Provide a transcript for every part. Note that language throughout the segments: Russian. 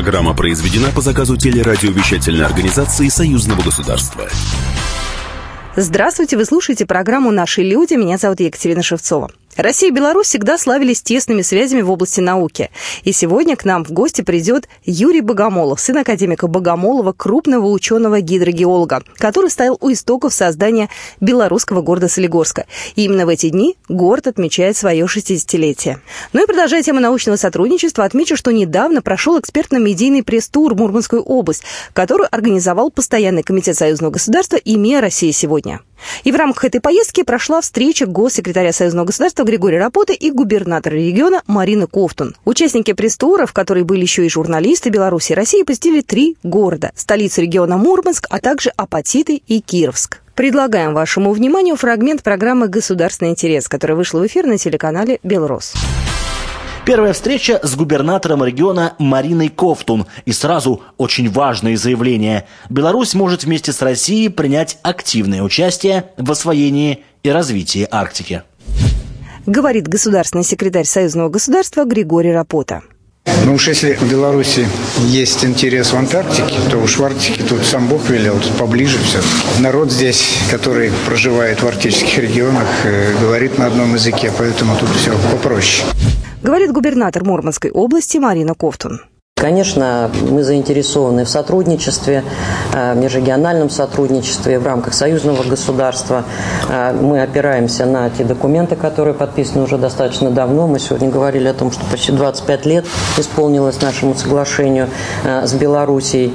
Программа произведена по заказу телерадиовещательной организации Союзного государства. Здравствуйте, вы слушаете программу «Наши люди». Меня зовут Екатерина Шевцова. Россия и Беларусь всегда славились тесными связями в области науки. И сегодня к нам в гости придет Юрий Богомолов, сын академика Богомолова, крупного ученого-гидрогеолога, который стоял у истоков создания белорусского города Солигорска. И именно в эти дни город отмечает свое 60-летие. Ну и продолжая тему научного сотрудничества, отмечу, что недавно прошел экспертно-медийный пресс-тур Мурманскую область, который организовал Постоянный комитет Союзного государства «Имея Россия сегодня». И в рамках этой поездки прошла встреча госсекретаря Союзного государства Григория Рапоты и губернатора региона Марины Ковтун. Участники пресс-тура, в которой были еще и журналисты Беларуси и России, посетили три города – столицу региона Мурманск, а также Апатиты и Кировск. Предлагаем вашему вниманию фрагмент программы «Государственный интерес», которая вышла в эфир на телеканале «Белрос». Первая встреча с губернатором региона Мариной Ковтун. И сразу очень важное заявление. Беларусь может вместе с Россией принять активное участие в освоении и развитии Арктики. Говорит государственный секретарь Союзного государства Григорий Рапота. Ну уж если в Беларуси есть интерес в Антарктике, то уж в Арктике тут сам Бог велел, тут поближе все. Народ здесь, который проживает в арктических регионах, э, говорит на одном языке, поэтому тут все попроще говорит губернатор Мурманской области Марина Ковтун. Конечно, мы заинтересованы в сотрудничестве, э, в межрегиональном сотрудничестве в рамках союзного государства. Э, мы опираемся на те документы, которые подписаны уже достаточно давно. Мы сегодня говорили о том, что почти 25 лет исполнилось нашему соглашению э, с Белоруссией.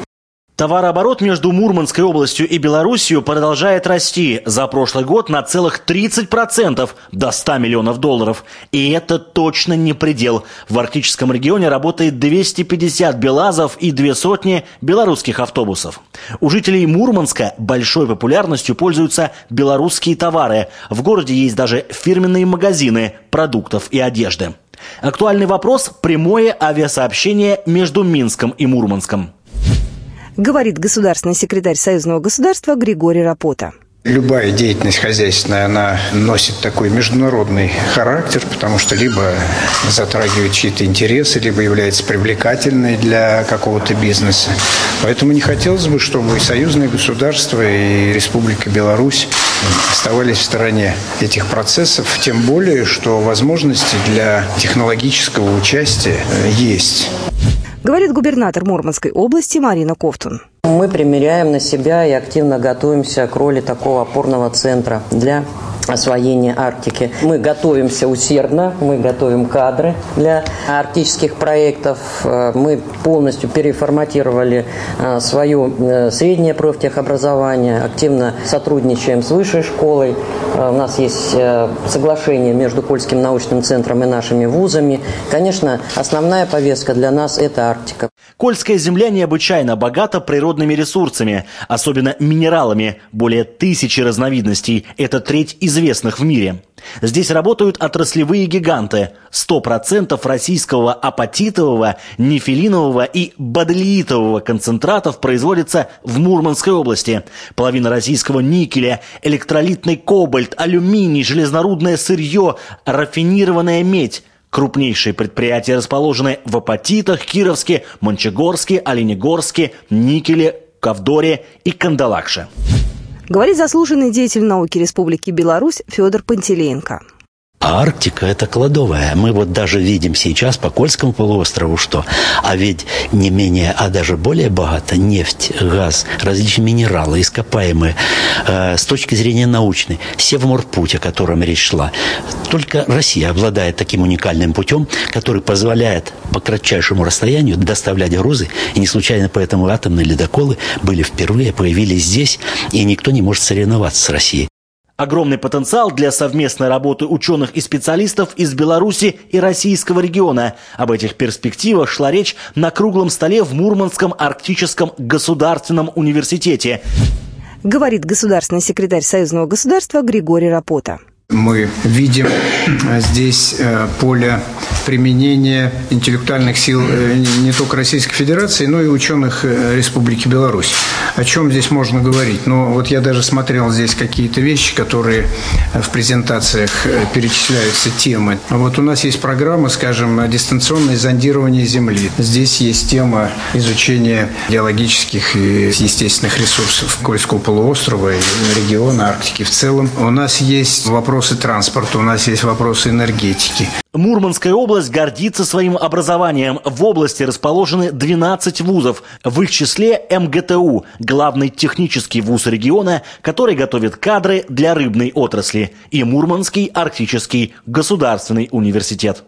Товарооборот между Мурманской областью и Белоруссией продолжает расти за прошлый год на целых 30% до 100 миллионов долларов. И это точно не предел. В арктическом регионе работает 250 белазов и две сотни белорусских автобусов. У жителей Мурманска большой популярностью пользуются белорусские товары. В городе есть даже фирменные магазины продуктов и одежды. Актуальный вопрос – прямое авиасообщение между Минском и Мурманском говорит государственный секретарь Союзного государства Григорий Рапота. Любая деятельность хозяйственная, она носит такой международный характер, потому что либо затрагивает чьи-то интересы, либо является привлекательной для какого-то бизнеса. Поэтому не хотелось бы, чтобы и союзные государства, и Республика Беларусь оставались в стороне этих процессов, тем более, что возможности для технологического участия есть говорит губернатор Мурманской области Марина Ковтун. Мы примеряем на себя и активно готовимся к роли такого опорного центра для освоения Арктики. Мы готовимся усердно, мы готовим кадры для арктических проектов. Э, мы полностью переформатировали э, свое э, среднее профтехобразование, активно сотрудничаем с высшей школой. У нас есть соглашение между Польским научным центром и нашими вузами. Конечно, основная повестка для нас – это Арктика. Кольская земля необычайно богата природными ресурсами, особенно минералами, более тысячи разновидностей. Это треть известных в мире. Здесь работают отраслевые гиганты. 100% российского апатитового, нефилинового и бадлиитового концентратов производится в Мурманской области. Половина российского никеля, электролитный кобальт, алюминий, железнорудное сырье, рафинированная медь – Крупнейшие предприятия расположены в Апатитах, Кировске, Мончегорске, Оленегорске, Никеле, Ковдоре и Кандалакше. Говорит заслуженный деятель науки Республики Беларусь Федор Пантелеенко. А Арктика – это кладовая. Мы вот даже видим сейчас по Кольскому полуострову, что, а ведь не менее, а даже более богато нефть, газ, различные минералы, ископаемые. Э, с точки зрения научной, Севморпуть, о котором речь шла, только Россия обладает таким уникальным путем, который позволяет по кратчайшему расстоянию доставлять грузы. И не случайно поэтому атомные ледоколы были впервые, появились здесь, и никто не может соревноваться с Россией. Огромный потенциал для совместной работы ученых и специалистов из Беларуси и российского региона. Об этих перспективах шла речь на круглом столе в Мурманском арктическом государственном университете. Говорит государственный секретарь Союзного государства Григорий Рапота. Мы видим здесь э, поле применение интеллектуальных сил э, не только Российской Федерации, но и ученых э, Республики Беларусь. О чем здесь можно говорить? Ну, вот я даже смотрел здесь какие-то вещи, которые в презентациях перечисляются темы. Вот у нас есть программа, скажем, дистанционное зондирование Земли. Здесь есть тема изучения геологических и естественных ресурсов Кольского полуострова и региона Арктики в целом. У нас есть вопросы транспорта, у нас есть вопросы энергетики. Мурманская область гордится своим образованием. В области расположены 12 вузов, в их числе МГТУ, главный технический вуз региона, который готовит кадры для рыбной отрасли, и Мурманский арктический государственный университет.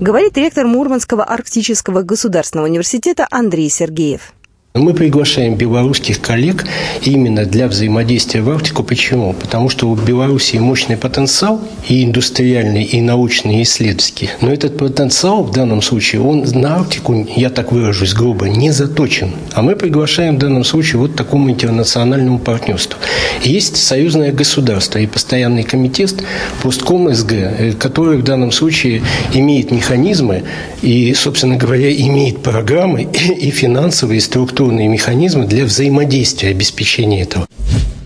Говорит ректор Мурманского арктического государственного университета Андрей Сергеев. Мы приглашаем белорусских коллег именно для взаимодействия в Арктику. Почему? Потому что у Беларуси мощный потенциал и индустриальный, и научный, и исследовательский. Но этот потенциал в данном случае, он на Арктику, я так выражусь грубо, не заточен. А мы приглашаем в данном случае вот такому интернациональному партнерству. Есть союзное государство и постоянный комитет Постком СГ, э, который в данном случае имеет механизмы и, собственно говоря, имеет программы и финансовые структуры структурные механизмы для взаимодействия, обеспечения этого.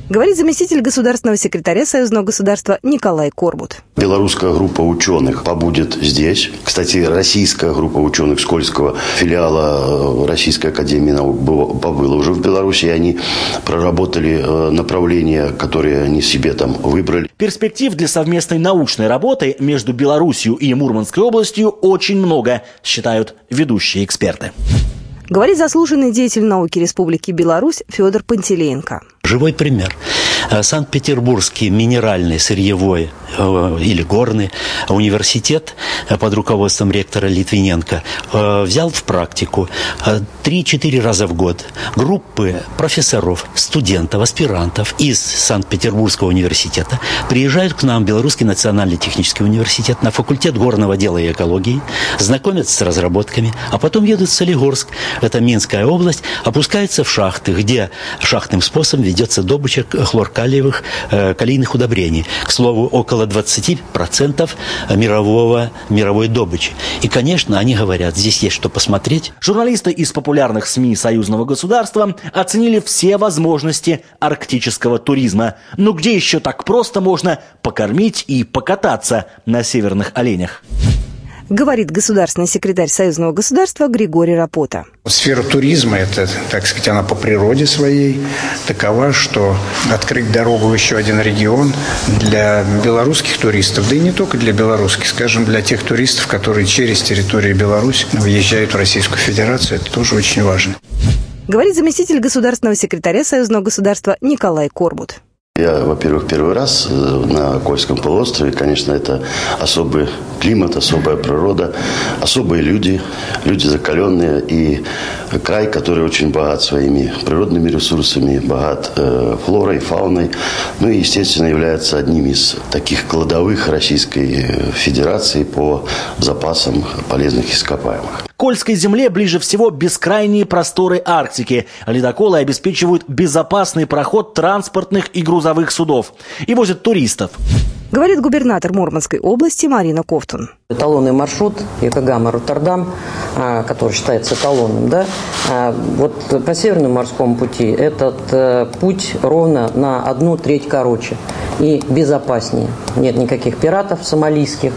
Говорит заместитель государственного секретаря Союзного государства Николай Корбут. Белорусская группа ученых побудет здесь. Кстати, российская группа ученых Скользкого филиала э, Российской Академии наук побыла уже в Беларуси. И они проработали э, направления, которые они себе там выбрали. Перспектив для совместной научной работы между Беларусью и Мурманской областью очень много, считают ведущие эксперты. Говорит заслуженный деятель науки Республики Беларусь Федор Пантелеенко. Живой пример. Э, Санкт-Петербургский минеральный, сырьевой э, или горный университет э, под руководством ректора Литвиненко взял в практику 3-4 раза в год группы профессоров, студентов, аспирантов из Санкт-Петербургского университета приезжают к нам в Белорусский национальный технический университет на факультет горного дела и экологии, знакомятся с разработками, а потом едут в Солигорск, это Минская область, опускаются в шахты, где шахтным способом ведется добыча хлоркалиевых э, калийных удобрений. К слову, около 20% мирового, мировой добычи. И, конечно, они говорят, здесь есть что посмотреть. Журналисты из популярных СМИ союзного государства оценили все возможности арктического туризма. Но где еще так просто можно покормить и покататься на северных оленях? Говорит государственный секретарь Союзного государства Григорий Рапота. Сфера туризма, это, так сказать, она по природе своей такова, что открыть дорогу в еще один регион для белорусских туристов, да и не только для белорусских, скажем, для тех туристов, которые через территорию Беларуси въезжают в Российскую Федерацию, это тоже очень важно. Говорит заместитель государственного секретаря Союзного государства Николай Корбут. Я, во-первых, первый раз э, на Кольском полуострове. Конечно, это особый климат, особая природа, особые люди, люди закаленные и край, который очень богат своими природными ресурсами, богат э, флорой, фауной. Ну и, естественно, является одним из таких кладовых Российской Федерации по запасам полезных ископаемых. Кольской земле ближе всего бескрайние просторы Арктики. Ледоколы обеспечивают безопасный проход транспортных и грузовых судов и возят туристов. Говорит губернатор Мурманской области Марина Ковтун. Эталонный маршрут Якогама Роттердам, а, который считается эталонным, да, а, вот по Северному морскому пути этот э, путь ровно на одну треть короче и безопаснее. Нет никаких пиратов сомалийских,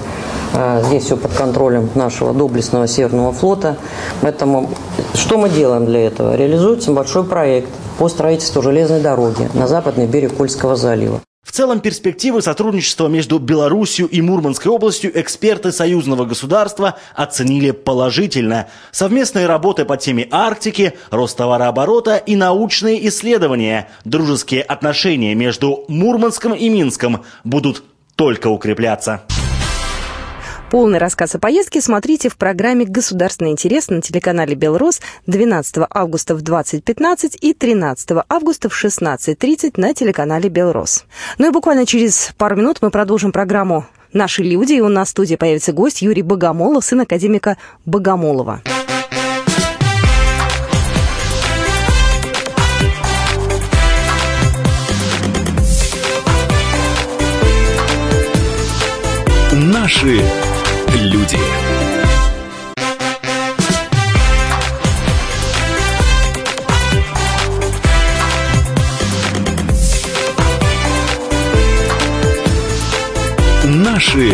здесь все под контролем нашего доблестного Северного флота. Поэтому что мы делаем для этого? Реализуется большой проект по строительству железной дороги на западный берег Кольского залива. В целом перспективы сотрудничества между Беларусью и Мурманской областью эксперты союзного государства оценили положительно. Совместные работы по теме Арктики, рост товарооборота и научные исследования, дружеские отношения между Мурманском и Минском будут только укрепляться. Полный рассказ о поездке смотрите в программе «Государственный интерес» на телеканале «Белрос» 12 августа в 20.15 и 13 августа в 16.30 на телеканале «Белрос». Ну и буквально через пару минут мы продолжим программу «Наши люди», и у нас в студии появится гость Юрий Богомолов, сын академика Богомолова. Наши люди. Наши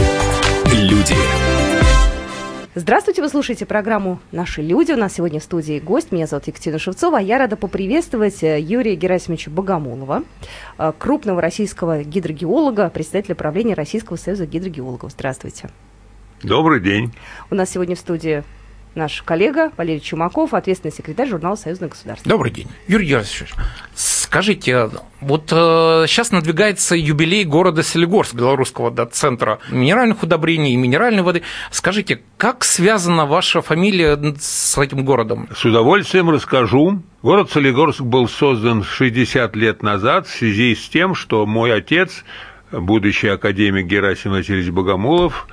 люди. Здравствуйте, вы слушаете программу «Наши люди». У нас сегодня в студии гость. Меня зовут Екатерина Шевцова. А я рада поприветствовать э, Юрия Герасимовича Богомолова, э, крупного российского гидрогеолога, председателя правления Российского союза гидрогеологов. Здравствуйте. Добрый день. У нас сегодня в студии наш коллега Валерий Чумаков, ответственный секретарь журнала «Союзное государство». Добрый день. Юрий Герасимович, скажите, вот э, сейчас надвигается юбилей города Селигорск, белорусского да, центра минеральных удобрений и минеральной воды. Скажите, как связана ваша фамилия с этим городом? С удовольствием расскажу. Город Солигорск был создан 60 лет назад в связи с тем, что мой отец, будущий академик Герасим Васильевич Богомолов,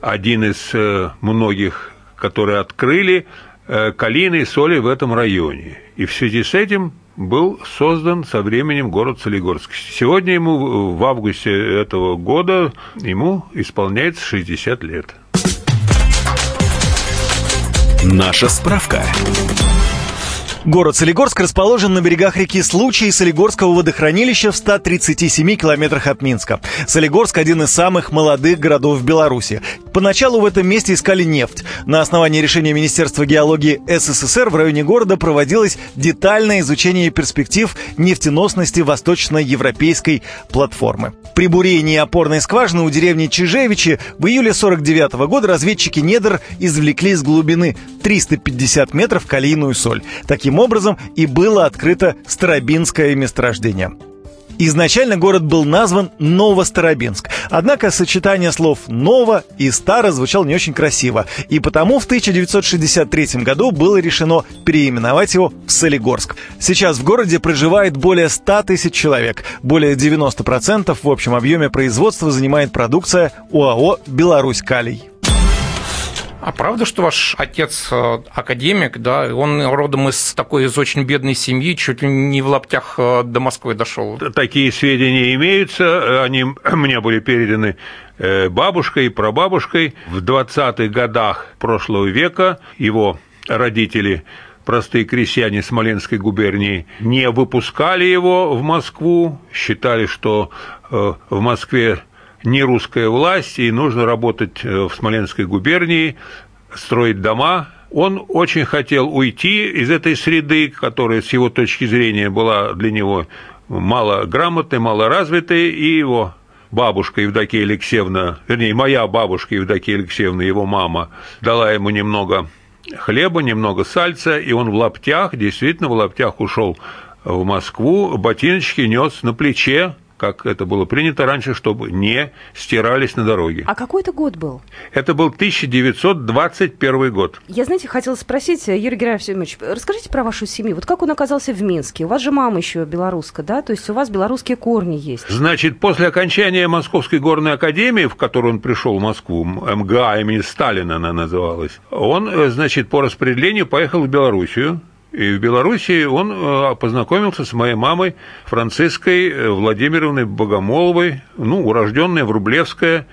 один из э, многих которые открыли э, калийные соли в этом районе. И в связи с этим был создан со временем город Солигорск. Сегодня ему в августе этого года ему исполняется 60 лет. Наша справка. Город Солигорск расположен на берегах реки Случай и Солигорского водохранилища в 137 километрах от Минска. Солигорск – один из самых молодых городов в Беларуси. Поначалу в этом месте искали нефть. На основании решения Министерства геологии СССР в районе города проводилось детальное изучение перспектив нефтеносности восточноевропейской платформы. При бурении опорной скважины у деревни Чижевичи в июле 49 года разведчики недр извлекли из глубины 350 метров калийную соль. Таким образом и было открыто Старобинское месторождение. Изначально город был назван Новостарабинск. Однако сочетание слов «ново» и «старо» звучало не очень красиво. И потому в 1963 году было решено переименовать его в Солигорск. Сейчас в городе проживает более 100 тысяч человек. Более 90% в общем объеме производства занимает продукция ОАО «Беларусь Калий». А правда, что ваш отец э, академик, да, он родом из такой из очень бедной семьи, чуть ли не в лаптях э, до Москвы дошел? Такие сведения имеются, они мне были переданы э, бабушкой и прабабушкой. В 20-х годах прошлого века его родители простые крестьяне Смоленской губернии не выпускали его в Москву, считали, что в Москве не русская власть, и нужно работать э, в Смоленской губернии, строить дома. Он очень хотел уйти из этой среды, которая с его точки зрения была для него мало грамотной, мало развитой, и его бабушка Евдокия Алексеевна, вернее, моя бабушка Евдокия Алексеевна, его мама, дала ему немного хлеба, немного сальца, и он в лаптях, действительно в лаптях ушел в Москву, ботиночки нес на плече, как это было принято раньше, чтобы не стирались на дороге. А какой это год был? Это был 1921 год. Я, знаете, хотела спросить, э, Юрий Герасимович, расскажите про вашу семью. Вот как он оказался в Минске? У вас же мама еще белоруска, да? То есть у вас белорусские корни есть. Значит, после окончания Московской горной академии, в которую он пришел в Москву, МГА имени Сталина она называлась, он, э, значит, по распределению поехал в Белоруссию, и в Беларуси он э, познакомился с моей мамой Франциской э, Владимировной Богомоловой, ну, урожденная Врублевская.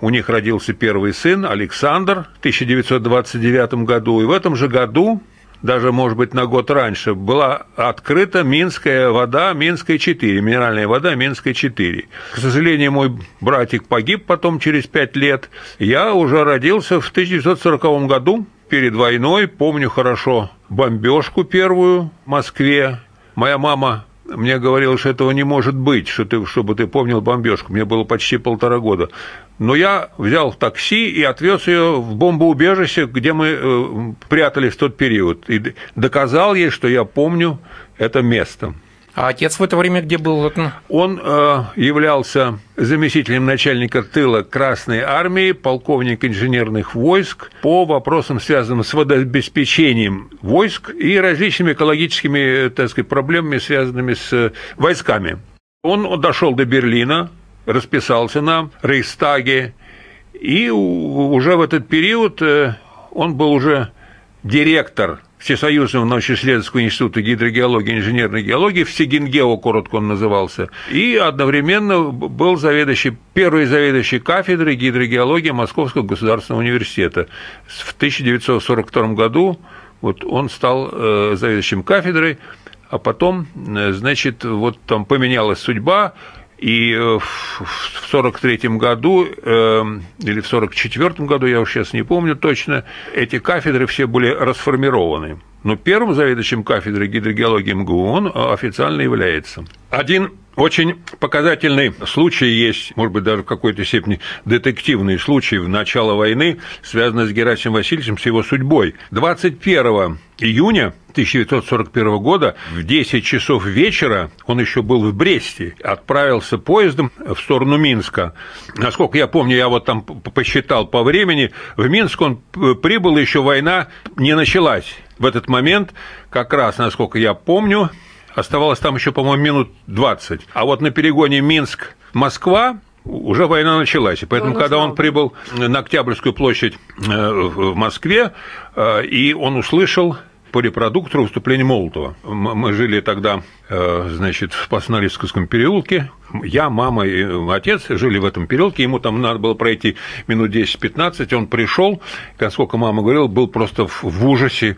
У них родился первый сын Александр в 1929 году. И в этом же году, даже, может быть, на год раньше, была открыта Минская вода, Минская 4, минеральная вода Минская 4. К сожалению, мой братик погиб потом через пять лет. Я уже родился в 1940 году, перед войной, помню хорошо бомбежку первую в Москве. Моя мама мне говорила, что этого не может быть, что ты, чтобы ты помнил бомбежку. Мне было почти полтора года. Но я взял такси и отвез ее в бомбоубежище, где мы э, прятались в тот период. И доказал ей, что я помню это место. А отец в это время где был? Он э, являлся заместителем начальника тыла Красной Армии, полковник инженерных войск по вопросам, связанным с водообеспечением войск и различными экологическими так сказать, проблемами, связанными с войсками. Он дошел до Берлина, расписался на Рейхстаге, и уже в этот период э, он был уже директор Всесоюзного научно-исследовательского института гидрогеологии и инженерной геологии, Всегингео, коротко он назывался, и одновременно был заведующий, первый заведующий кафедрой гидрогеологии Московского государственного университета. В 1942 году вот он стал э, заведующим кафедрой, а потом, э, значит, вот там поменялась судьба, И э, в 43 году э, или в 44 году, я уж сейчас не помню точно, эти кафедры все были расформированы. Но первым заведующим кафедрой гидрогеологии МГУ он официально является. Один очень показательный случай есть, может быть, даже в какой-то степени детективный случай в начало войны, связанный с Герасимом Васильевичем, с его судьбой. 21 июня 1941 года в 10 часов вечера, он еще был в Бресте, отправился поездом в сторону Минска. Насколько я помню, я вот там посчитал по времени, в Минск он прибыл, еще война не началась. В этот момент, как раз, насколько я помню, Оставалось там еще, по-моему, минут 20. А вот на перегоне Минск-Москва уже война началась. И поэтому, когда он прибыл на Октябрьскую площадь э, в Москве, э, и он услышал по репродуктору выступление Молотова. Мы жили тогда, э, значит, в Пасналисковском переулке. Я, мама и отец жили в этом переулке. Ему там надо было пройти минут 10-15. Он пришел, как сколько мама говорила, был просто в ужасе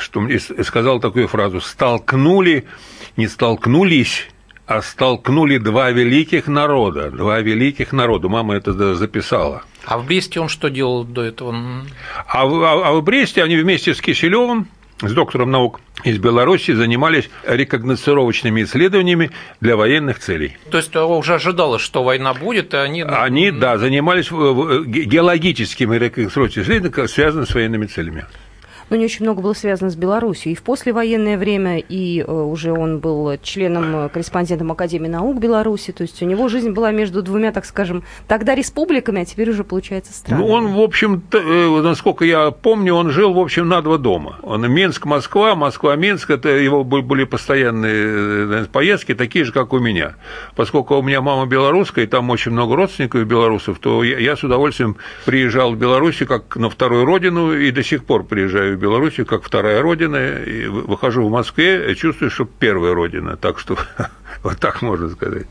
что мне сказал такую фразу «столкнули, не столкнулись, а столкнули два великих народа, два великих народа». Мама это записала. А в Бресте он что делал до этого? А в, а, а в Бресте они вместе с Киселевым с доктором наук из Беларуси занимались рекогносцировочными исследованиями для военных целей. То есть уже ожидалось, что война будет, и они... Они, да, занимались геологическими рекогносцировочными исследованиями, связанными с военными целями но не очень много было связано с Беларусью. И в послевоенное время, и э, уже он был членом, э, корреспондентом Академии наук Беларуси. То есть у него жизнь была между двумя, так скажем, тогда республиками, а теперь уже получается странами. Ну, он, в общем, э, насколько я помню, он жил, в общем, на два дома. Он Минск, Москва, Москва, Минск, это его были постоянные поездки, такие же, как у меня. Поскольку у меня мама белорусская, и там очень много родственников белорусов, то я с удовольствием приезжал в Беларусь как на вторую родину и до сих пор приезжаю Белоруссию как вторая родина, и выхожу в Москве и чувствую, что первая родина. Так что вот так можно сказать.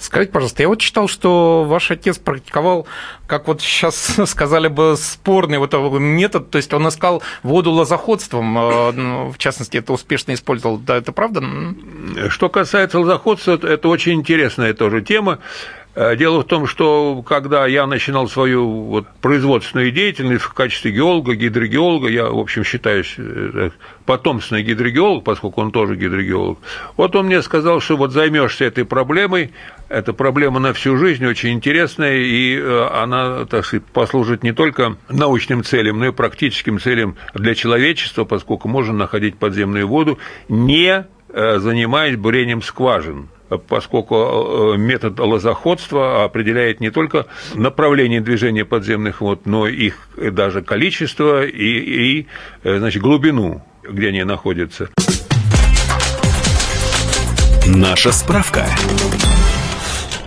Скажите, пожалуйста, я вот читал, что ваш отец практиковал, как вот сейчас сказали бы, спорный вот метод, то есть он искал воду лозоходством, э, в частности, это успешно использовал. Да, это правда? Что касается лозоходства, это очень интересная тоже тема. Э, дело в том, что когда я начинал свою вот производственную деятельность в качестве геолога, гидрогеолога, я, в общем, считаюсь э, потомственный гидрогеолог, поскольку он тоже гидрогеолог, вот он мне сказал, что вот займешься этой проблемой, эта проблема на всю жизнь очень интересная, и э, она, так сказать, послужит не только научным целям, но и практическим целям для человечества, поскольку можно находить подземную воду, не занимаясь бурением скважин поскольку э, метод лозоходства определяет не только направление движения подземных вод, но их даже количество и, и э, значит, глубину, где они находятся. Наша справка.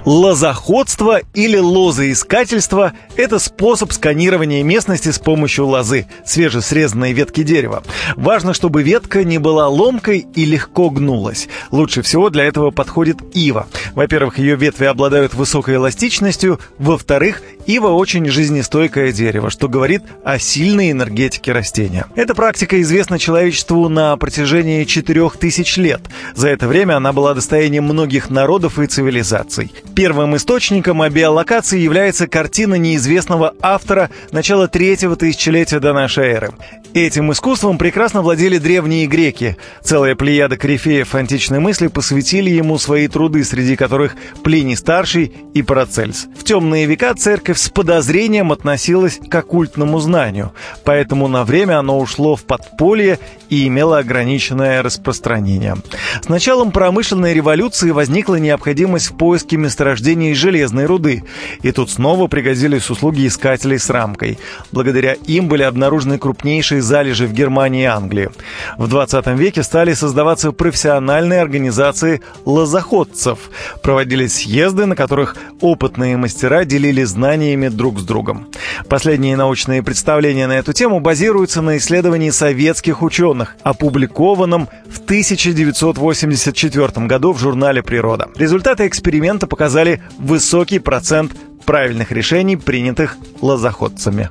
Лозоходство или лозоискательство – это способ сканирования местности с помощью лозы, свежесрезанной ветки дерева. Важно, чтобы ветка не была ломкой и легко гнулась. Лучше всего для этого подходит ива. Во-первых, ее ветви обладают высокой эластичностью. Во-вторых, ива очень жизнестойкое дерево, что говорит о сильной энергетике растения. Эта практика известна человечеству на протяжении 4000 лет. За это время она была достоянием многих народов и цивилизаций. Первым источником о биолокации является картина неизвестного автора начала третьего тысячелетия до нашей эры. Этим искусством прекрасно владели древние греки. Целая плеяда корифеев античной мысли посвятили ему свои труды, среди которых Плиний Старший и Парацельс. В темные века церковь с подозрением относилась к оккультному знанию, поэтому на время оно ушло в подполье и имело ограниченное распространение. С началом промышленной революции возникла необходимость в поиске месторождений железной руды, и тут снова пригодились услуги искателей с рамкой. Благодаря им были обнаружены крупнейшие залежи в Германии и Англии. В 20 веке стали создаваться профессиональные организации лозоходцев. Проводились съезды, на которых опытные мастера делили знаниями друг с другом. Последние научные представления на эту тему базируются на исследовании советских ученых, опубликованном в 1984 году в журнале «Природа». Результаты эксперимента показали высокий процент правильных решений, принятых лозоходцами.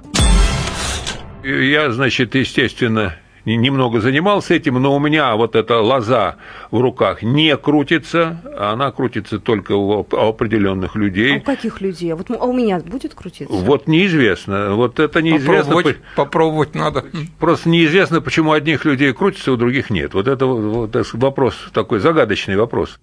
Я, значит, естественно, немного занимался этим, но у меня вот эта лоза в руках не крутится, она крутится только у определенных людей. А у каких людей? А вот а у меня будет крутиться? Вот неизвестно. Вот это неизвестно. Попробовать, попробовать надо. Просто неизвестно, почему одних людей крутится, у других нет. Вот это вот, вопрос такой загадочный вопрос.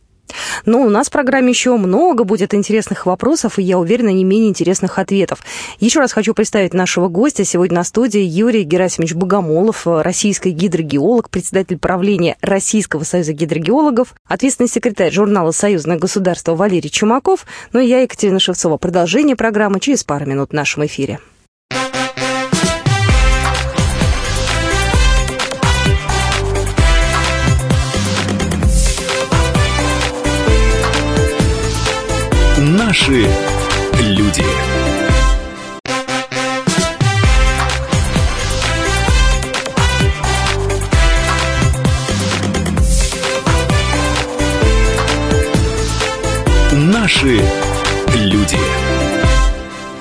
Но у нас в программе еще много будет интересных вопросов, и я уверена, не менее интересных ответов. Еще раз хочу представить нашего гостя. Сегодня на студии Юрий Герасимович Богомолов, российский гидрогеолог, председатель правления Российского союза гидрогеологов, ответственный секретарь журнала «Союзное государство» Валерий Чумаков. Ну и я, Екатерина Шевцова. Продолжение программы через пару минут в нашем эфире. Наши люди. Наши.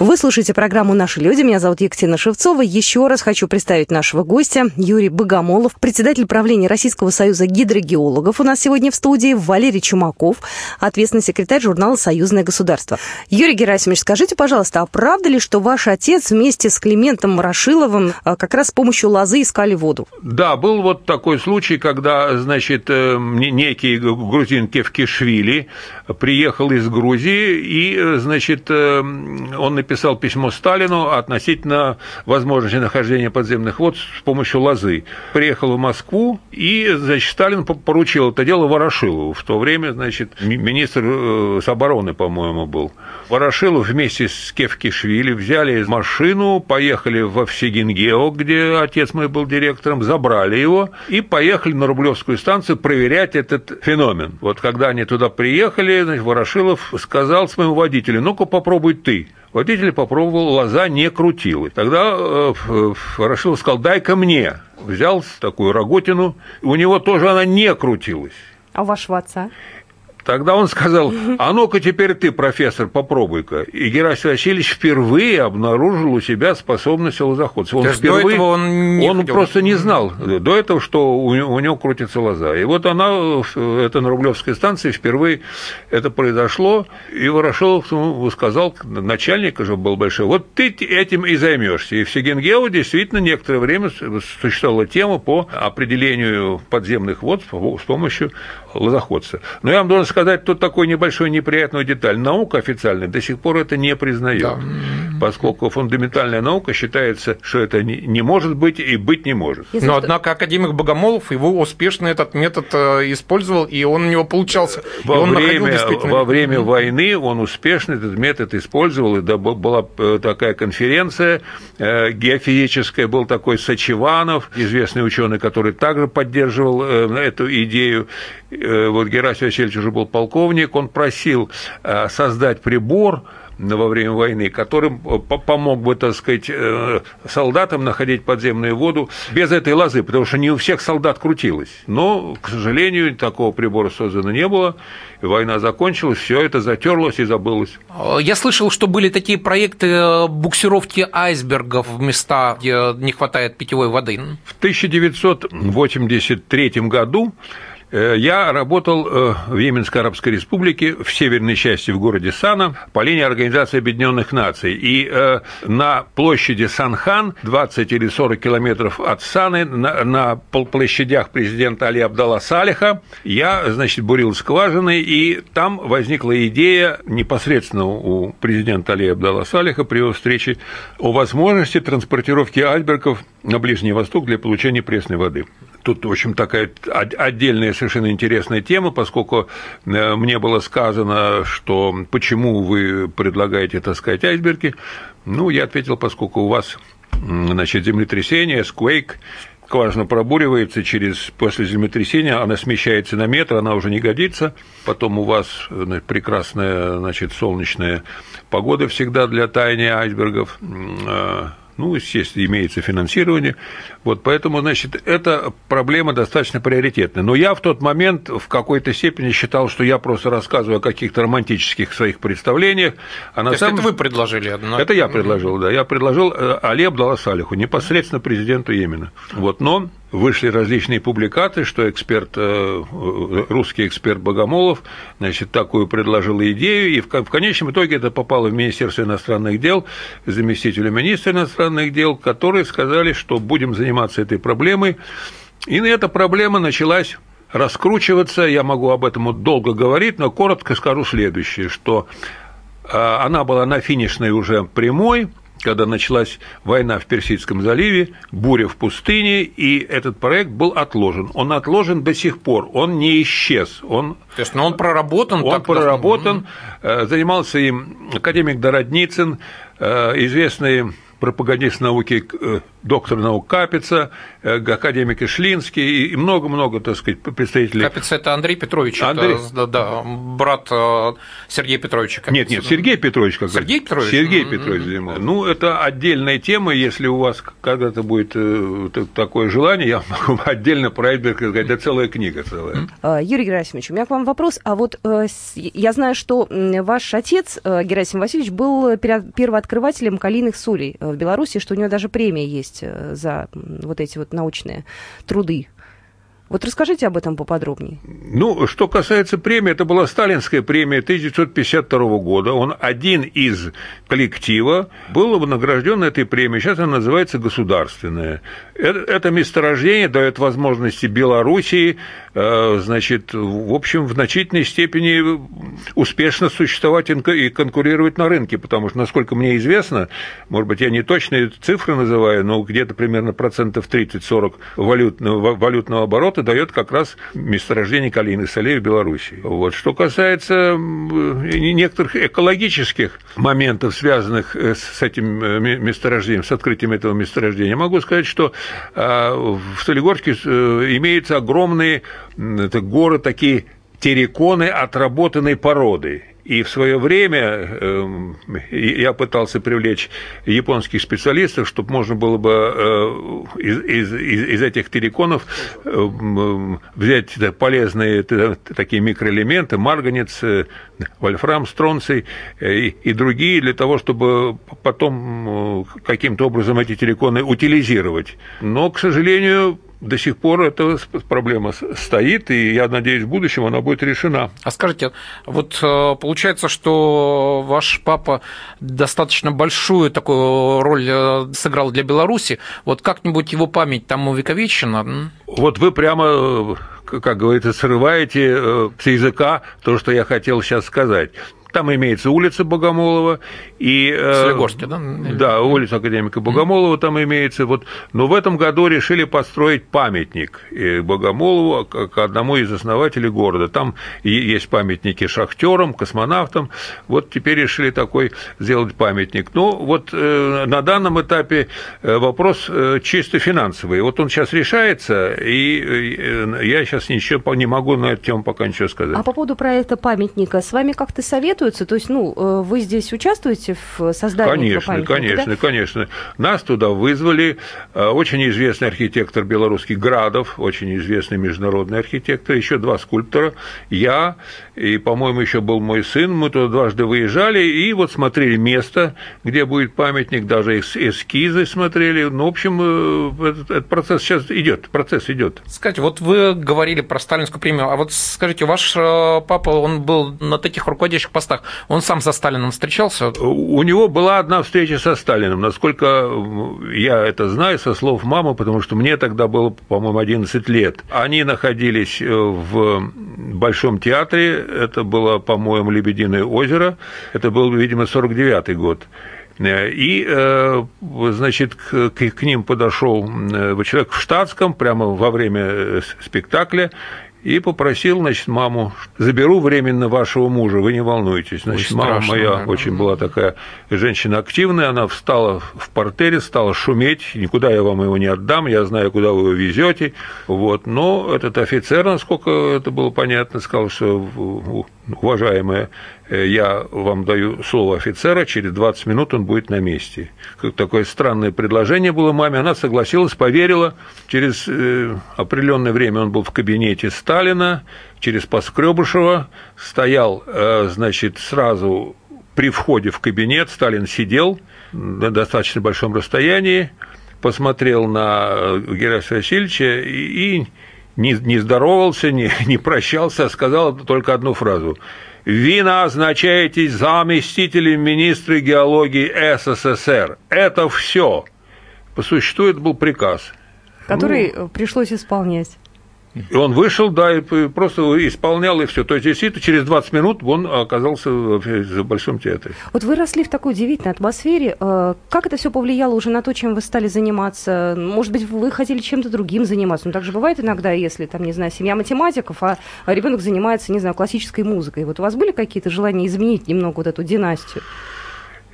Вы слушаете программу «Наши люди». Меня зовут Екатерина Шевцова. Еще раз хочу представить нашего гостя Юрий Богомолов, председатель правления Российского союза гидрогеологов. У нас сегодня в студии Валерий Чумаков, ответственный секретарь журнала «Союзное государство». Юрий Герасимович, скажите, пожалуйста, а правда ли, что ваш отец вместе с Климентом Ворошиловым а, как раз с помощью лозы искали воду? Да, был вот такой случай, когда, значит, э, некий грузин Кевкишвили приехал из Грузии, и, значит, э, он написал написал письмо Сталину относительно возможности нахождения подземных вод с помощью лозы. Приехал в Москву, и, значит, Сталин поручил это дело Ворошилову. В то время, значит, министр э, с обороны, по-моему, был. Ворошилов вместе с Кевкишвили взяли машину, поехали во Всегингео, где отец мой был директором, забрали его и поехали на Рублевскую станцию проверять этот феномен. Вот когда они туда приехали, значит, Ворошилов сказал своему водителю, ну-ка попробуй ты. Водитель попробовал, лоза не крутилась. Тогда э, Ворошилов сказал, дай-ка мне. Взял такую роготину, у него тоже она не крутилась. А у вашего отца? Тогда он сказал, а ну-ка теперь ты, профессор, попробуй-ка. И Герасим Васильевич впервые обнаружил у себя способность лозоходства. Он впервые, он, не он просто не знал до этого, что у, у него крутится лоза. И вот она, это на Рублевской станции, впервые это произошло, и Ворошилов сказал, начальник уже был большой, вот ты этим и займешься. И в Сигенгео действительно некоторое время существовала тема по определению подземных вод с помощью лозоходца. Но я вам должен сказать тут такой небольшой неприятную деталь. Наука официальная до сих пор это не признает, да. поскольку фундаментальная наука считается, что это не может быть и быть не может. Если Но, что... однако, академик Богомолов его успешно этот метод э, использовал, и он у него получался. Во он время, действительно... во время войны он успешно этот метод использовал, и была э, такая конференция э, геофизическая, был такой Сачеванов, известный ученый, который также поддерживал эту идею. Вот Герасим Васильевич уже был полковник, он просил э, создать прибор, во время войны, который помог бы, так сказать, э, солдатам находить подземную воду без этой лозы, потому что не у всех солдат крутилось. Но, к сожалению, такого прибора создано не было, и война закончилась, все это затерлось и забылось. Я слышал, что были такие проекты э, буксировки айсбергов в места, где не хватает питьевой воды. В 1983 году Э, я работал э, в Йеменской Арабской Республике, в северной части, в городе Сана, по линии Организации Объединенных Наций. И э, на площади Санхан, 20 или 40 километров от Саны, на, на площадях президента Али Абдалла Салиха, я, значит, бурил скважины, и там возникла идея непосредственно у президента Али Абдалла Салиха при его встрече о возможности транспортировки айсбергов на Ближний Восток для получения пресной воды. Тут, в общем, такая отдельная совершенно интересная тема, поскольку э, мне было сказано, что почему вы предлагаете таскать айсберги. Ну, я ответил, поскольку у вас значит, землетрясение, сквейк, скважина пробуривается через, после землетрясения, она смещается на метр, она уже не годится. Потом у вас значит, прекрасная значит, солнечная погода всегда для таяния айсбергов а, ну, естественно, имеется финансирование. Вот поэтому, значит, эта проблема достаточно приоритетная. Но я в тот момент в какой-то степени считал, что я просто рассказываю о каких-то романтических своих представлениях. А на То самом... это вы предложили? Одно... Это я предложил, да. Я предложил э, Али Абдалла Салиху, непосредственно президенту Йемена. Вот, но вышли различные публикации, что эксперт, э, русский эксперт Богомолов, значит, такую предложил идею, и в конечном итоге это попало в Министерство иностранных дел, заместителю министра иностранных дел, которые сказали, что будем заниматься этой проблемой. И эта проблема началась раскручиваться, я могу об этом долго говорить, но коротко скажу следующее, что э, она была на финишной уже прямой, когда началась война в Персидском заливе, буря в пустыне, и этот проект был отложен. Он отложен до сих пор, он не исчез. Он, То есть, ну, он проработан? Он проработан, э, занимался им академик Дородницын, э, известный пропагандист науки э, доктор наук Капица, э, академик Ишлинский и много-много, так сказать, представителей. Капица – это Андрей Петрович, Андрей... это да, брат э, Сергея Петровича Капица. Нет, нет, Сергей Петрович. Как Сергей Петрович? Сергей mm-hmm. Петрович занимался. Ну, это отдельная тема, если у вас когда-то будет э, такое желание, я могу отдельно про Эйберг сказать, это целая книга целая. Mm-hmm. Юрий Герасимович, у меня к вам вопрос, а вот я знаю, что ваш отец, Герасим Васильевич, был первооткрывателем калийных солей в Беларуси, что у него даже премия есть есть э, за вот эти вот научные труды. Вот расскажите об этом поподробнее. Ну, что касается премии, это была сталинская премия 1952 года. Он один из коллектива был награжден этой премией. Сейчас она называется государственная. Это месторождение дает возможности Белоруссии, э, значит, в общем, в значительной степени успешно существовать и конкурировать на рынке, потому что, насколько мне известно, может быть, я не точные цифры называю, но где-то примерно процентов 30-40 валютного, валютного оборота это дает как раз месторождение калийных солей в Беларуси. Вот. Что касается некоторых экологических моментов, связанных э, с этим э, месторождением, с открытием этого месторождения, могу сказать, что а, в Солигорске э, имеются огромные горы, такие терриконы отработанной породы. И в свое время эм, я пытался привлечь японских специалистов, чтобы можно было бы э, из, из, из этих терриконов эм, взять полезные такие микроэлементы, марганец, э, вольфрам, стронций э, и, другие, для того, чтобы потом каким-то образом эти терриконы утилизировать. Но, к сожалению, до сих пор эта проблема стоит, и я надеюсь, в будущем она будет решена. А скажите, вот э, получается, что ваш папа достаточно большую такую роль э, сыграл для Беларуси. Вот как-нибудь его память там увековечена? Вот вы прямо как говорится, срываете э, с языка то, что я хотел сейчас сказать. Там имеется улица Богомолова и... Э, Солигорске, да? Да, улица академика Богомолова там имеется. Вот, но в этом году решили построить памятник Богомолову, к одному из основателей города. Там есть памятники шахтерам, космонавтам. Вот теперь решили такой сделать памятник. Ну, вот э, на данном этапе э, вопрос чисто финансовый. Вот он сейчас решается, и я сейчас ничего не могу на эту тему пока ничего сказать. А по поводу проекта памятника, с вами как-то совет советуются? То есть, ну, э, вы здесь участвуете в создании конечно, памятника? Конечно, да? конечно. Нас туда вызвали. Э, очень известный архитектор белорусский Градов, очень известный международный архитектор, еще два скульптора, я и, по-моему, еще был мой сын. Мы туда дважды выезжали и вот смотрели место, где будет памятник, даже эскизы смотрели. Ну, в общем, э, этот, этот процесс сейчас идет, процесс идет. Скажите, вот вы говорили про сталинскую премию, а вот скажите, ваш папа, он был на таких руководящих постах постах. Он сам со Сталином встречался? У него была одна встреча со Сталиным. Насколько я это знаю со слов мамы, потому что мне тогда было, по-моему, 11 лет. Они находились э, в Большом театре. Это было, по-моему, «Лебединое озеро». Это был, видимо, 49-й год. Э, и, э, значит, к ним подошел человек в штатском прямо во время спектакля и попросил, значит, маму, заберу временно вашего мужа, вы не волнуйтесь. Значит, Ой, мама страшно, моя да. очень была такая женщина активная, она встала в портере, стала шуметь, никуда я вам его не отдам, я знаю, куда вы его везете. Вот. Но этот офицер, насколько это было понятно, сказал, что уважаемая, я вам даю слово офицера, через 20 минут он будет на месте. Такое странное предложение было маме, она согласилась, поверила. Через э, определенное время он был в кабинете Сталина, через Поскребышева, стоял, э, значит, сразу при входе в кабинет, Сталин сидел на достаточно большом расстоянии, посмотрел на Герасима Васильевича и не, не здоровался, не, не прощался, а сказал только одну фразу. «Вы назначаетесь заместителем министра геологии СССР. Это все». По существу это был приказ. Который ну, пришлось исполнять. И он вышел, да, и просто исполнял, и все. То есть, действительно, через 20 минут он оказался в Большом театре. Вот вы росли в такой удивительной атмосфере. Э, как это все повлияло уже на то, чем вы стали заниматься? Может быть, вы хотели чем-то другим заниматься? Ну, так же бывает иногда, если, там, не знаю, семья математиков, а ребенок занимается, не знаю, классической музыкой. Вот у вас были какие-то желания изменить немного вот эту династию?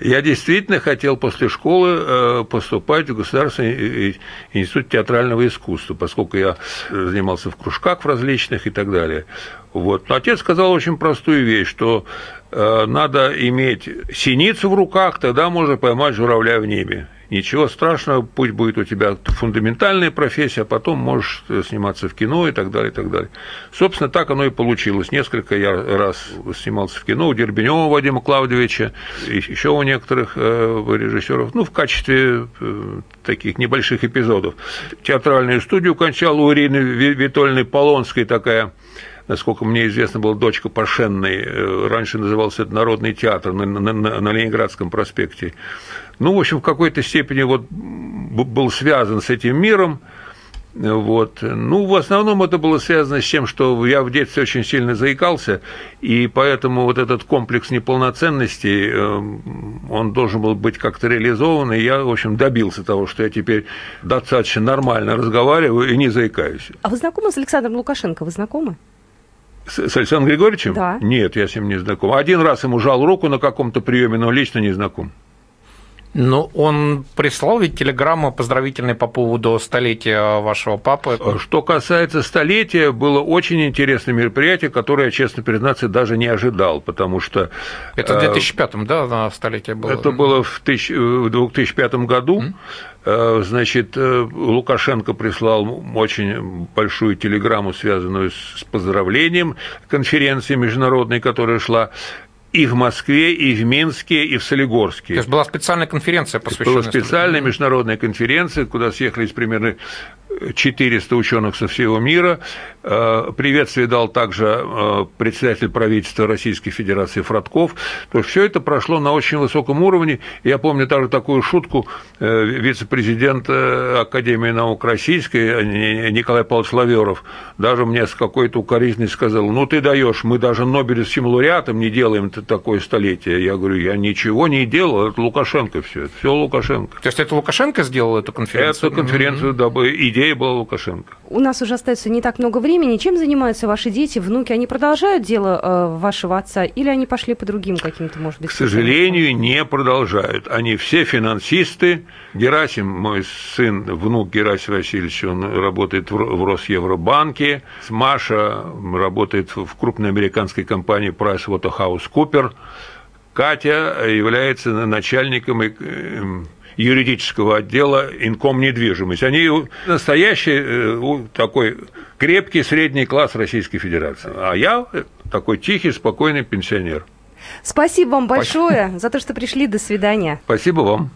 Я действительно хотел после школы э, поступать в Государственный институт театрального искусства, поскольку я занимался в кружках в различных и так далее. Вот. Но отец сказал очень простую вещь, что э, надо иметь синицу в руках, тогда можно поймать журавля в небе ничего страшного, пусть будет у тебя фундаментальная профессия, а потом можешь сниматься в кино и так далее, и так далее. Собственно, так оно и получилось. Несколько я раз снимался в кино у Дербенева Вадима Клавдевича, еще у некоторых э, режиссеров, ну, в качестве э, таких небольших эпизодов. Театральную студию кончал у Ирины Витольной Полонской такая насколько мне известно, была дочка Пашенной, э, раньше назывался это Народный театр на, на, на Ленинградском проспекте ну, в общем, в какой-то степени вот был связан с этим миром. Вот. Ну, в основном это было связано с тем, что я в детстве очень сильно заикался, и поэтому вот этот комплекс неполноценности, эм, он должен был быть как-то реализован, и я, в общем, добился того, что я теперь достаточно нормально разговариваю и не заикаюсь. А вы знакомы с Александром Лукашенко? Вы знакомы? С, с Александром Григорьевичем? Да. Нет, я с ним не знаком. Один раз ему жал руку на каком-то приеме, но лично не знаком. Ну, он прислал ведь телеграмму поздравительной по поводу столетия вашего папы. Что касается столетия, было очень интересное мероприятие, которое, честно признаться, даже не ожидал, потому что... Это в 2005 м да, на столетие было? Это было в, тысяч, в 2005 году. Mm. Значит, э, Лукашенко прислал очень большую телеграмму, связанную с поздравлением конференции международной, которая шла и в Москве, и в Минске, и в Солигорске. То есть была специальная конференция посвященная... Была специальная международная конференция, куда съехались примерно 400 ученых со всего мира. Э, приветствие дал также э, председатель правительства Российской Федерации Фродков. То есть все это прошло на очень высоком уровне. Я помню также такую шутку э, вице-президент Академии наук Российской Николай Павлович Лаверов даже мне с какой-то укоризней сказал, ну ты даешь, мы даже Нобелевским лауреатом не делаем такое столетие. Я говорю, я ничего не делал, это Лукашенко все, это все Лукашенко. То есть это Лукашенко сделал эту конференцию? Эту конференцию, mm-hmm. дабы идея была Лукашенко. У нас уже остается не так много времени. Чем занимаются ваши дети, внуки? Они продолжают дело э, вашего отца или они пошли по другим каким-то, может быть? К сожалению, не продолжают. Они все финансисты. Герасим, мой сын, внук Герасим Васильевич, он работает в Росевробанке. Маша работает в крупной американской компании PricewaterhouseCoopers. Катя является начальником юридического отдела Инком недвижимость. Они настоящий э, такой крепкий средний класс Российской Федерации. А я такой тихий, спокойный пенсионер. Спасибо вам большое Спасибо. за то, что пришли. До свидания. Спасибо вам.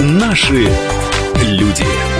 Наши люди.